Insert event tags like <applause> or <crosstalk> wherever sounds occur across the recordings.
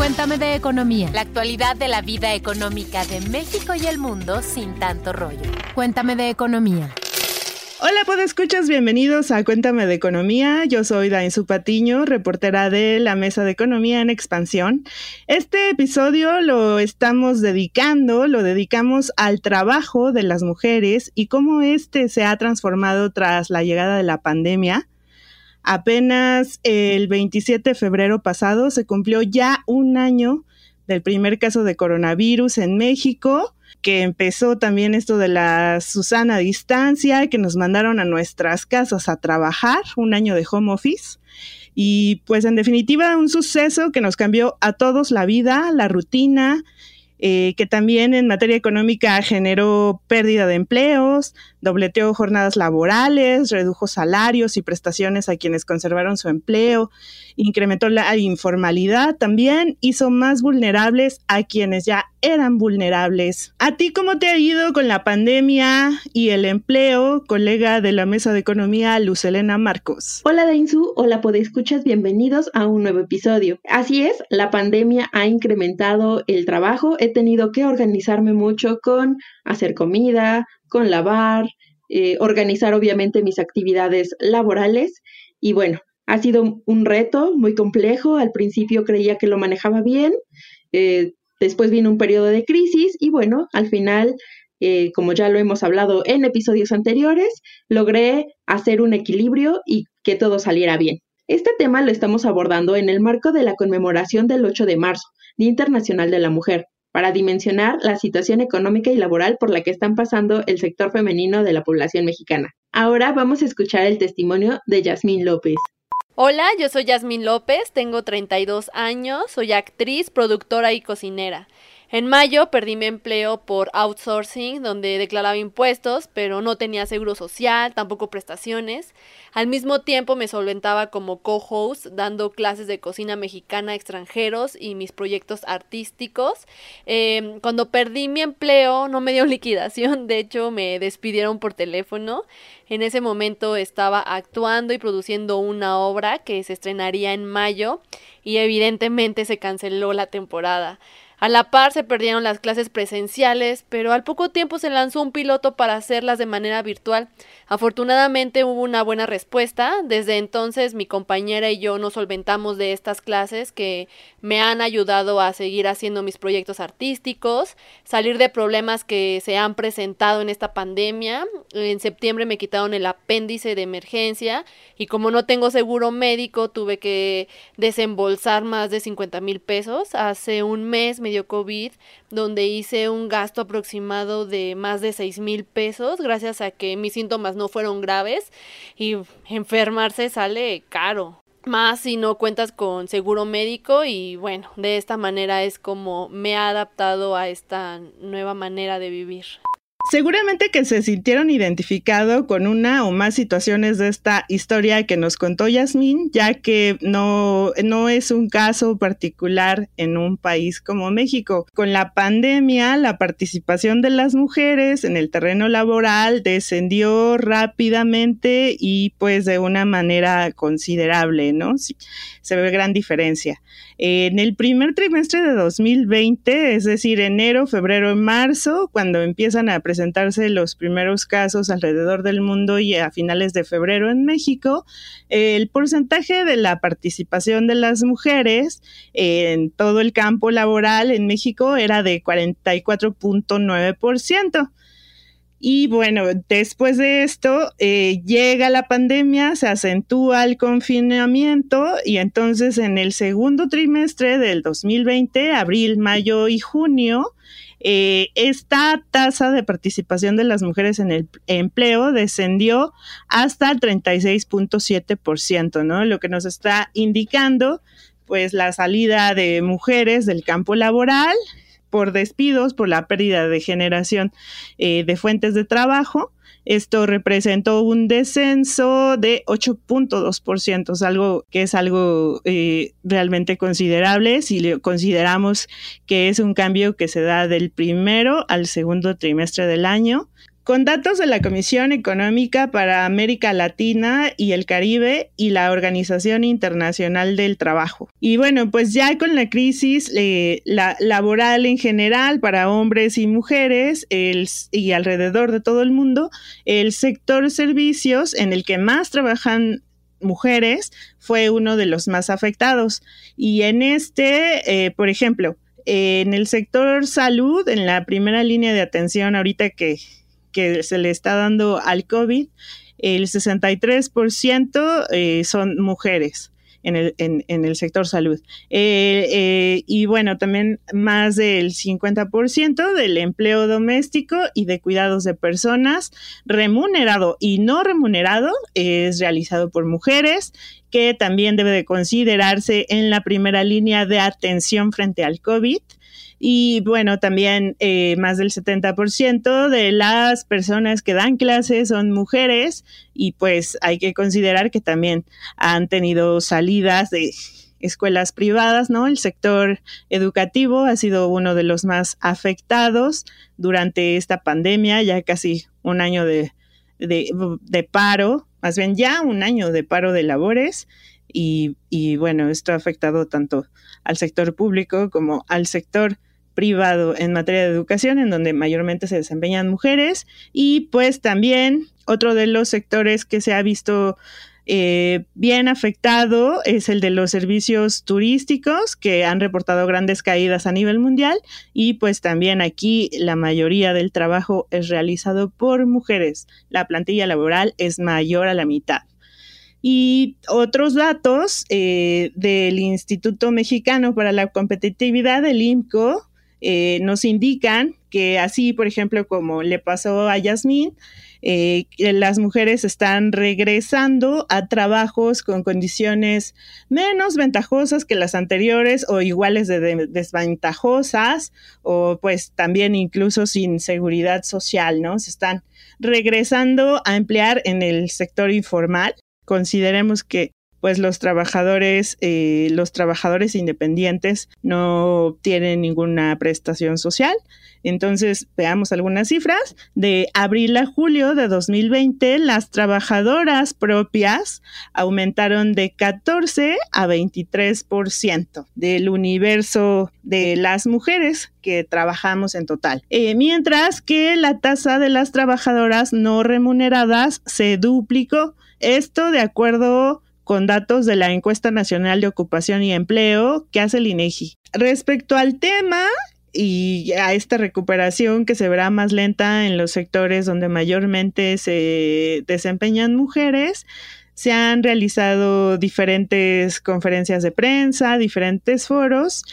Cuéntame de economía. La actualidad de la vida económica de México y el mundo sin tanto rollo. Cuéntame de economía. Hola, escuchas, bienvenidos a Cuéntame de Economía. Yo soy Dainzu Patiño, reportera de la Mesa de Economía en Expansión. Este episodio lo estamos dedicando, lo dedicamos al trabajo de las mujeres y cómo este se ha transformado tras la llegada de la pandemia. Apenas el 27 de febrero pasado se cumplió ya un año del primer caso de coronavirus en México que empezó también esto de la Susana distancia, que nos mandaron a nuestras casas a trabajar, un año de home office. Y pues en definitiva un suceso que nos cambió a todos la vida, la rutina, eh, que también en materia económica generó pérdida de empleos, dobleteó jornadas laborales, redujo salarios y prestaciones a quienes conservaron su empleo, incrementó la informalidad también, hizo más vulnerables a quienes ya eran vulnerables. ¿A ti cómo te ha ido con la pandemia y el empleo, colega de la Mesa de Economía, Lucelena Marcos? Hola Dainzu, hola escuchas, bienvenidos a un nuevo episodio. Así es, la pandemia ha incrementado el trabajo, tenido que organizarme mucho con hacer comida, con lavar, eh, organizar obviamente mis actividades laborales y bueno, ha sido un reto muy complejo. Al principio creía que lo manejaba bien, eh, después vino un periodo de crisis y bueno, al final, eh, como ya lo hemos hablado en episodios anteriores, logré hacer un equilibrio y que todo saliera bien. Este tema lo estamos abordando en el marco de la conmemoración del 8 de marzo, Día Internacional de la Mujer, para dimensionar la situación económica y laboral por la que están pasando el sector femenino de la población mexicana. Ahora vamos a escuchar el testimonio de Yasmín López. Hola, yo soy Yasmín López, tengo 32 años, soy actriz, productora y cocinera. En mayo perdí mi empleo por outsourcing, donde declaraba impuestos, pero no tenía seguro social, tampoco prestaciones. Al mismo tiempo me solventaba como co-host, dando clases de cocina mexicana a extranjeros y mis proyectos artísticos. Em, cuando perdí mi empleo, no me dio <laughs> liquidación, de hecho me despidieron por teléfono. En ese momento estaba actuando y produciendo una obra que se estrenaría en mayo y evidentemente se canceló la temporada. A la par se perdieron las clases presenciales, pero al poco tiempo se lanzó un piloto para hacerlas de manera virtual. Afortunadamente hubo una buena respuesta. Desde entonces mi compañera y yo nos solventamos de estas clases que me han ayudado a seguir haciendo mis proyectos artísticos, salir de problemas que se han presentado en esta pandemia. En septiembre me quitaron el apéndice de emergencia y como no tengo seguro médico tuve que desembolsar más de 50 mil pesos. Hace un mes me COVID, donde hice un gasto aproximado de más de 6 mil pesos, gracias a que mis síntomas no fueron graves y enfermarse sale caro. Más si no cuentas con seguro médico y bueno, de esta manera es como me he adaptado a esta nueva manera de vivir. Seguramente que se sintieron identificados con una o más situaciones de esta historia que nos contó Yasmín, ya que no, no es un caso particular en un país como México. Con la pandemia, la participación de las mujeres en el terreno laboral descendió rápidamente y pues de una manera considerable, ¿no? Se ve gran diferencia. En el primer trimestre de 2020, es decir, enero, febrero y marzo, cuando empiezan a presentarse los primeros casos alrededor del mundo y a finales de febrero en México, el porcentaje de la participación de las mujeres en todo el campo laboral en México era de 44.9%. Y bueno, después de esto eh, llega la pandemia, se acentúa el confinamiento y entonces en el segundo trimestre del 2020, abril, mayo y junio, eh, esta tasa de participación de las mujeres en el empleo descendió hasta el 36.7%, ¿no? Lo que nos está indicando pues la salida de mujeres del campo laboral por despidos, por la pérdida de generación eh, de fuentes de trabajo. Esto representó un descenso de 8.2%, algo que es algo eh, realmente considerable. Si consideramos que es un cambio que se da del primero al segundo trimestre del año con datos de la Comisión Económica para América Latina y el Caribe y la Organización Internacional del Trabajo. Y bueno, pues ya con la crisis eh, la, laboral en general para hombres y mujeres y alrededor de todo el mundo, el sector servicios en el que más trabajan mujeres fue uno de los más afectados. Y en este, eh, por ejemplo, en el sector salud, en la primera línea de atención ahorita que, que se le está dando al COVID, el 63% eh, son mujeres en el, en, el sector salud. Eh, eh, y bueno, también más del 50% del empleo doméstico y de cuidados de personas remunerado y no remunerado es realizado por mujeres que también debe de considerarse en la primera línea de atención frente al COVID. Y bueno, también eh, más del 70% de las personas que dan clases son mujeres y pues hay que considerar que también han tenido salidas de escuelas privadas, ¿no? El sector educativo ha sido uno de los más afectados durante esta pandemia, ya casi un año de, de, paro, más bien ya un año de paro de labores. Y, y bueno, esto ha afectado tanto al sector público como al sector privado en materia de educación, en donde mayormente se desempeñan mujeres, y pues también otro de los sectores que se ha visto eh, bien afectado es el de los servicios turísticos que han reportado grandes caídas a nivel mundial y pues también aquí la mayoría del trabajo es realizado por mujeres. La plantilla laboral es mayor a la mitad. Y otros datos eh, del Instituto Mexicano para la Competitividad, el IMCO, eh, nos indican que así, por ejemplo, como le pasó a Yasmín, eh, las mujeres están regresando a trabajos con condiciones menos ventajosas que las anteriores o iguales de, desventajosas o pues también incluso sin seguridad social, ¿no? Se están regresando a emplear en el sector informal. Consideremos que pues los trabajadores, eh, los trabajadores independientes no tienen ninguna prestación social. Entonces, veamos algunas cifras. De abril a julio de 2020, las trabajadoras propias aumentaron de 14 a 23% del universo de las mujeres que trabajamos en total. Eh, mientras que la tasa de las trabajadoras no remuneradas se duplicó. Esto de acuerdo con datos de la Encuesta Nacional de Ocupación y Empleo que hace el INEGI. Respecto al tema y a esta recuperación que se verá más lenta en los sectores donde mayormente se desempeñan mujeres, se han realizado diferentes conferencias de prensa, diferentes foros.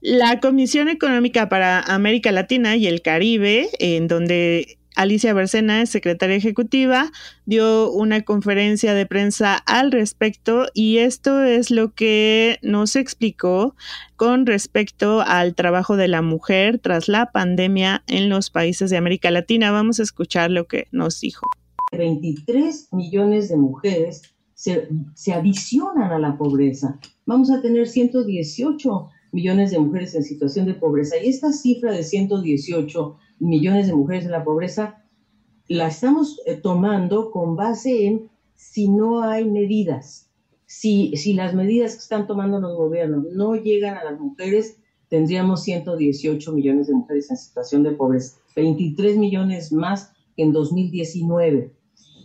La Comisión Económica para América Latina y el Caribe, en donde Alicia Bercena, secretaria ejecutiva, dio una conferencia de prensa al respecto y esto es lo que nos explicó con respecto al trabajo de la mujer tras la pandemia en los países de América Latina. Vamos a escuchar lo que nos dijo. 23 millones de mujeres se, se adicionan a la pobreza. Vamos a tener 118 millones de mujeres en situación de pobreza y esta cifra de 118 millones de mujeres en la pobreza, la estamos eh, tomando con base en si no hay medidas. Si, si las medidas que están tomando los gobiernos no llegan a las mujeres, tendríamos 118 millones de mujeres en situación de pobreza, 23 millones más que en 2019.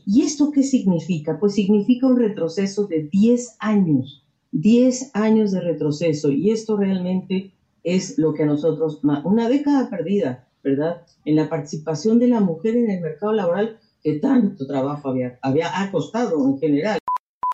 ¿Y esto qué significa? Pues significa un retroceso de 10 años, 10 años de retroceso. Y esto realmente es lo que a nosotros, una década perdida, ¿verdad? En la participación de la mujer en el mercado laboral que tanto trabajo había, había ha costado en general.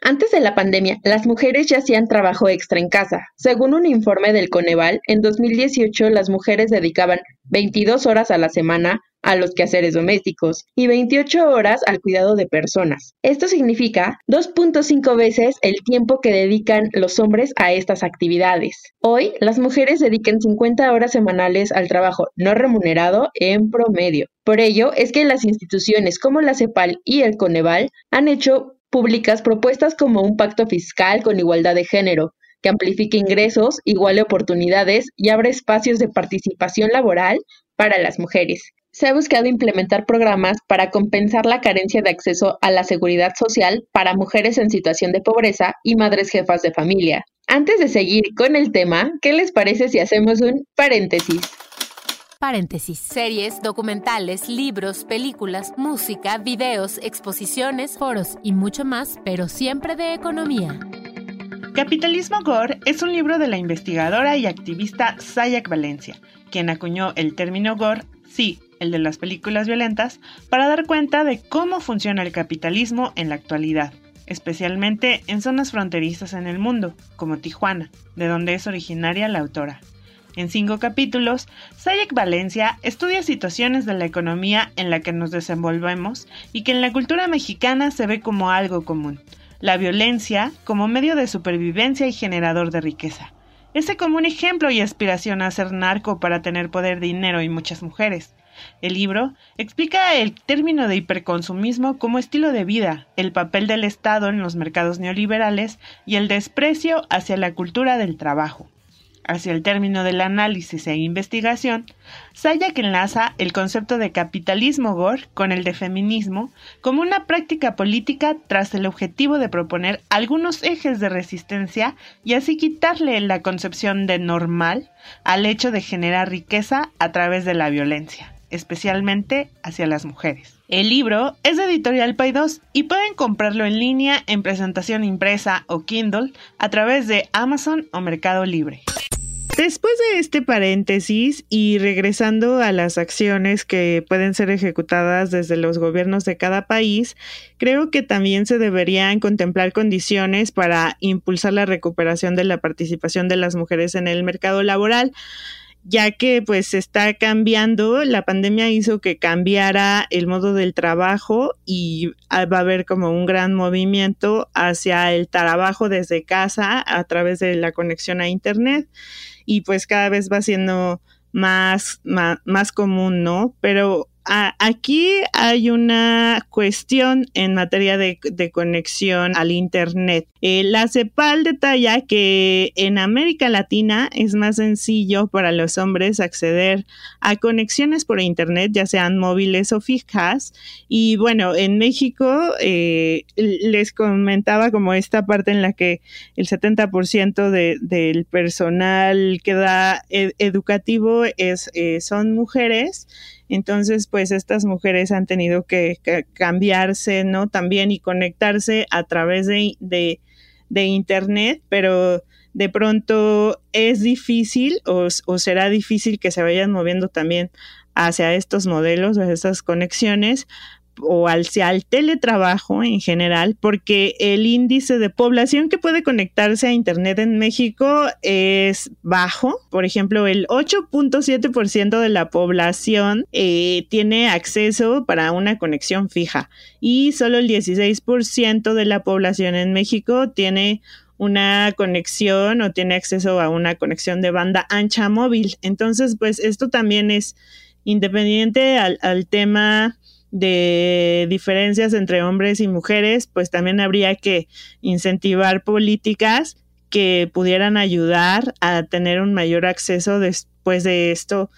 Antes de la pandemia, las mujeres ya hacían trabajo extra en casa. Según un informe del Coneval, en 2018 las mujeres dedicaban 22 horas a la semana a los quehaceres domésticos y 28 horas al cuidado de personas. Esto significa 2.5 veces el tiempo que dedican los hombres a estas actividades. Hoy, las mujeres dedican 50 horas semanales al trabajo no remunerado en promedio. Por ello, es que las instituciones como la CEPAL y el Coneval han hecho públicas propuestas como un pacto fiscal con igualdad de género, que amplifique ingresos, iguale oportunidades y abra espacios de participación laboral para las mujeres. Se ha buscado implementar programas para compensar la carencia de acceso a la seguridad social para mujeres en situación de pobreza y madres jefas de familia. Antes de seguir con el tema, ¿qué les parece si hacemos un paréntesis? Paréntesis. Series, documentales, libros, películas, música, videos, exposiciones, foros y mucho más, pero siempre de economía. Capitalismo Gore es un libro de la investigadora y activista Sayak Valencia, quien acuñó el término Gore, sí, el de las películas violentas, para dar cuenta de cómo funciona el capitalismo en la actualidad, especialmente en zonas fronterizas en el mundo, como Tijuana, de donde es originaria la autora. En cinco capítulos, Sayek Valencia estudia situaciones de la economía en la que nos desenvolvemos y que en la cultura mexicana se ve como algo común. La violencia como medio de supervivencia y generador de riqueza. Ese como un ejemplo y aspiración a ser narco para tener poder, dinero y muchas mujeres. El libro explica el término de hiperconsumismo como estilo de vida, el papel del Estado en los mercados neoliberales y el desprecio hacia la cultura del trabajo. Hacia el término del análisis e investigación, Sayak enlaza el concepto de capitalismo gore con el de feminismo como una práctica política tras el objetivo de proponer algunos ejes de resistencia y así quitarle la concepción de normal al hecho de generar riqueza a través de la violencia especialmente hacia las mujeres. El libro es de Editorial Paidós y pueden comprarlo en línea en presentación impresa o Kindle a través de Amazon o Mercado Libre. Después de este paréntesis y regresando a las acciones que pueden ser ejecutadas desde los gobiernos de cada país, creo que también se deberían contemplar condiciones para impulsar la recuperación de la participación de las mujeres en el mercado laboral ya que pues está cambiando, la pandemia hizo que cambiara el modo del trabajo y va a haber como un gran movimiento hacia el trabajo desde casa a través de la conexión a internet y pues cada vez va siendo más, más, más común, ¿no? Pero aquí hay una cuestión en materia de, conexión al Internet. Eh, la CEPAL detalla que en América Latina es más sencillo para los hombres acceder a conexiones por Internet, ya sean móviles o fijas. Y bueno, en México eh, les comentaba como esta parte en la que el 70% del personal que da e, educativo es, eh, son mujeres. Entonces, pues estas mujeres han tenido que, cambiarse, ¿no? También y conectarse a través de, de, Internet, pero de pronto es difícil o, o, será difícil que se vayan moviendo también hacia estos modelos, o estas conexiones, o hacia el teletrabajo en general, porque el índice de población que puede conectarse a Internet en México es bajo. Por ejemplo, el 8.7% de la población eh, tiene acceso para una conexión fija y solo el 16% de la población en México tiene una conexión o tiene acceso a una conexión de banda ancha móvil. Entonces, pues esto también es independiente al, al tema de diferencias entre hombres y mujeres, pues también habría que incentivar políticas que pudieran ayudar a tener un mayor acceso después de esto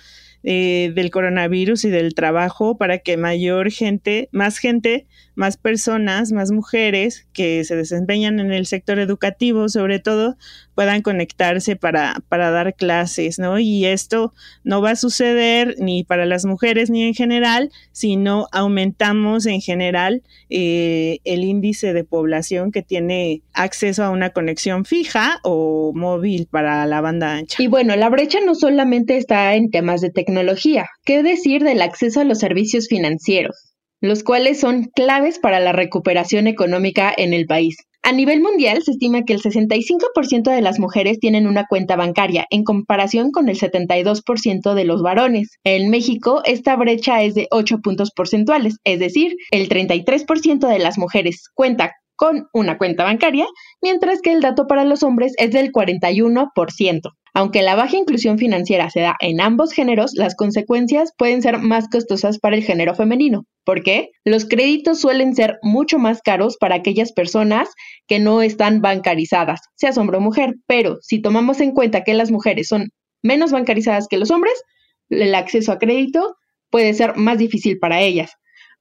eh, del coronavirus y del trabajo para que mayor gente, más gente, más personas, más mujeres que se desempeñan en el sector educativo, sobre todo, puedan conectarse para, para dar clases, ¿no? Y esto no va a suceder ni para las mujeres ni en general, sino aumentamos en general eh, el índice de población que tiene acceso a una conexión fija o móvil para la banda ancha. Y bueno, la brecha no solamente está en temas de tecnología, ¿qué decir del acceso a los servicios financieros? Los cuales son claves para la recuperación económica en el país. A nivel mundial, se estima que el 65% de las mujeres tienen una cuenta bancaria, en comparación con el 72% de los varones. En México, esta brecha es de 8 puntos porcentuales, es decir, el 33% de las mujeres cuenta con una cuenta bancaria, mientras que el dato para los hombres es del 41%. Aunque la baja inclusión financiera se da en ambos géneros, las consecuencias pueden ser más costosas para el género femenino. ¿Por qué? Los créditos suelen ser mucho más caros para aquellas personas que no están bancarizadas, sea hombre o mujer, pero si tomamos en cuenta que las mujeres son menos bancarizadas que los hombres, el acceso a crédito puede ser más difícil para ellas.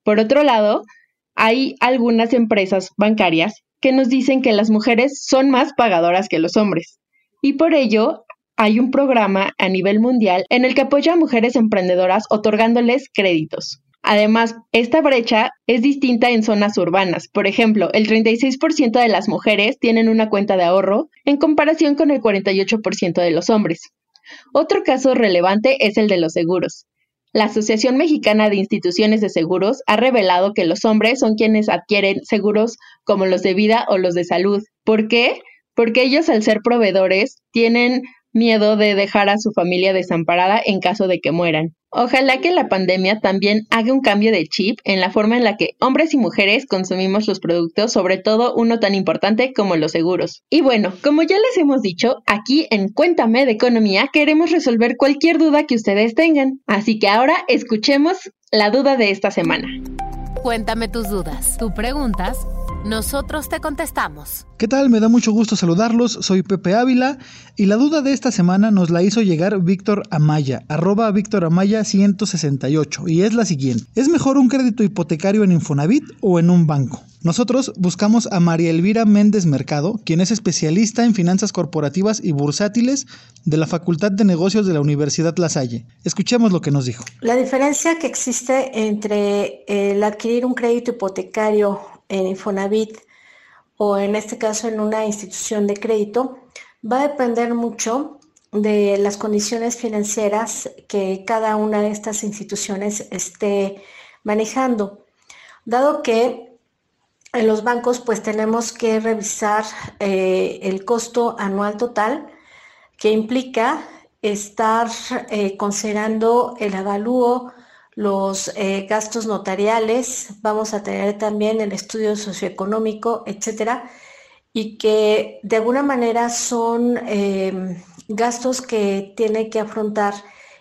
Por otro lado, hay algunas empresas bancarias que nos dicen que las mujeres son más pagadoras que los hombres. Y por ello, hay un programa a nivel mundial en el que apoya a mujeres emprendedoras otorgándoles créditos. Además, esta brecha es distinta en zonas urbanas. Por ejemplo, el 36% de las mujeres tienen una cuenta de ahorro en comparación con el 48% de los hombres. Otro caso relevante es el de los seguros. La Asociación Mexicana de Instituciones de Seguros ha revelado que los hombres son quienes adquieren seguros como los de vida o los de salud. ¿Por qué? Porque ellos al ser proveedores tienen miedo de dejar a su familia desamparada en caso de que mueran. Ojalá que la pandemia también haga un cambio de chip en la forma en la que hombres y mujeres consumimos los productos, sobre todo uno tan importante como los seguros. Y bueno, como ya les hemos dicho, aquí en Cuéntame de Economía queremos resolver cualquier duda que ustedes tengan. Así que ahora escuchemos la duda de esta semana. Cuéntame tus dudas. Tú preguntas nosotros te contestamos. ¿Qué tal? Me da mucho gusto saludarlos. Soy Pepe Ávila y la duda de esta semana nos la hizo llegar Víctor Amaya, arroba Víctor Amaya 168 y es la siguiente. ¿Es mejor un crédito hipotecario en Infonavit o en un banco? Nosotros buscamos a María Elvira Méndez Mercado, quien es especialista en finanzas corporativas y bursátiles de la Facultad de Negocios de la Universidad La Salle. Escuchemos lo que nos dijo. La diferencia que existe entre el adquirir un crédito hipotecario en Infonavit o en este caso en una institución de crédito, va a depender mucho de las condiciones financieras que cada una de estas instituciones esté manejando. Dado que en los bancos pues tenemos que revisar eh, el costo anual total que implica estar eh, considerando el avalúo los eh, gastos notariales, vamos a tener también el estudio socioeconómico, etcétera, y que de alguna manera son em, gastos que tiene que afrontar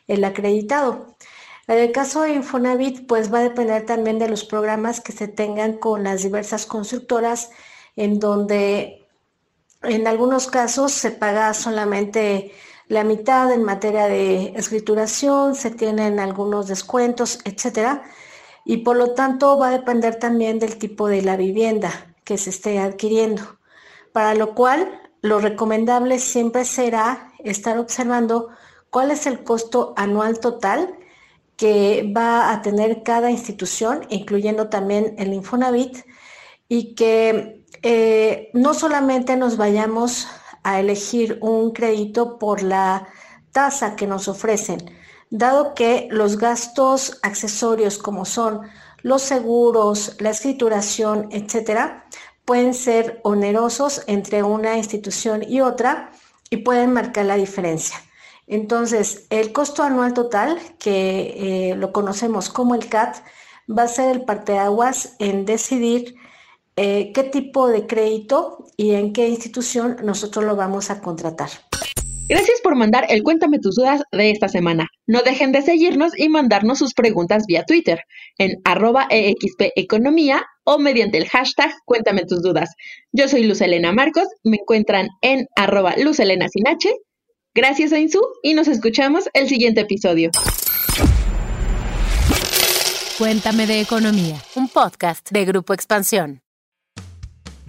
el acreditado. En el caso de Infonavit, pues va a depender también de los programas que se tengan con las diversas constructoras, en donde en algunos casos se paga solamente la mitad en materia de escrituración, se tienen algunos descuentos, etcétera, y por lo tanto va a depender también del tipo de la vivienda que se esté adquiriendo, para lo cual lo recomendable siempre será estar observando cuál es el costo anual total que va a tener cada institución, incluyendo también el Infonavit, y que eh, no solamente nos vayamos a elegir un crédito por la tasa que nos ofrecen, dado que los gastos accesorios como son los seguros, la escrituración, etcétera, pueden ser onerosos entre una institución y otra y pueden marcar la diferencia. Entonces, el costo anual total, que eh, lo conocemos como el CAT, va a ser el parteaguas en decidir eh, qué tipo de crédito y en qué institución nosotros lo vamos a contratar. Gracias por mandar el Cuéntame tus dudas de esta semana. No dejen de seguirnos y mandarnos sus preguntas vía Twitter en arroba Economía o mediante el hashtag Cuéntame tus dudas. Yo soy Luz Elena Marcos, me encuentran en arroba Luz Elena sin H. Gracias a Insu y nos escuchamos el siguiente episodio. Cuéntame de Economía, un podcast de Grupo Expansión.